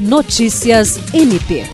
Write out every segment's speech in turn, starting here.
Notícias MP.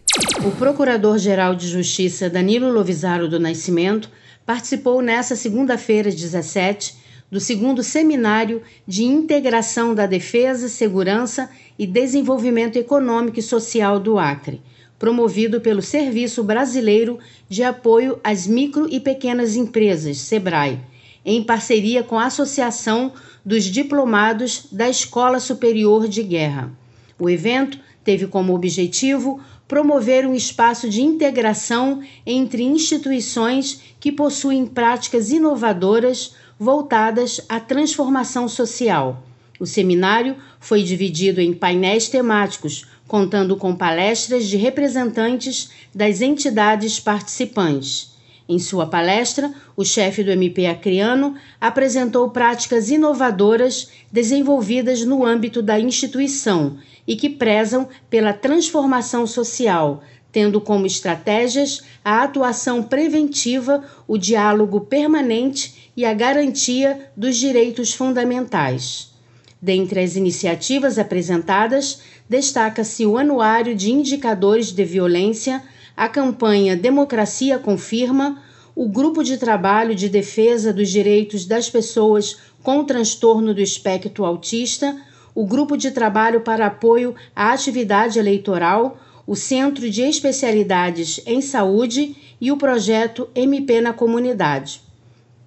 O Procurador-Geral de Justiça Danilo Lovisaro do Nascimento participou nesta segunda-feira, 17, do segundo Seminário de Integração da Defesa, Segurança e Desenvolvimento Econômico e Social do Acre, promovido pelo Serviço Brasileiro de Apoio às Micro e Pequenas Empresas, SEBRAE, em parceria com a Associação dos Diplomados da Escola Superior de Guerra. O evento teve como objetivo promover um espaço de integração entre instituições que possuem práticas inovadoras voltadas à transformação social. O seminário foi dividido em painéis temáticos, contando com palestras de representantes das entidades participantes. Em sua palestra, o chefe do MP Acreano apresentou práticas inovadoras desenvolvidas no âmbito da instituição e que prezam pela transformação social, tendo como estratégias a atuação preventiva, o diálogo permanente e a garantia dos direitos fundamentais. Dentre as iniciativas apresentadas, destaca-se o Anuário de Indicadores de Violência a campanha Democracia Confirma, o Grupo de Trabalho de Defesa dos Direitos das Pessoas com Transtorno do Espectro Autista, o Grupo de Trabalho para Apoio à Atividade Eleitoral, o Centro de Especialidades em Saúde e o projeto MP na Comunidade.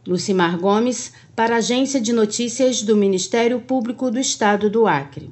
Lucimar Gomes, para a Agência de Notícias do Ministério Público do Estado do Acre.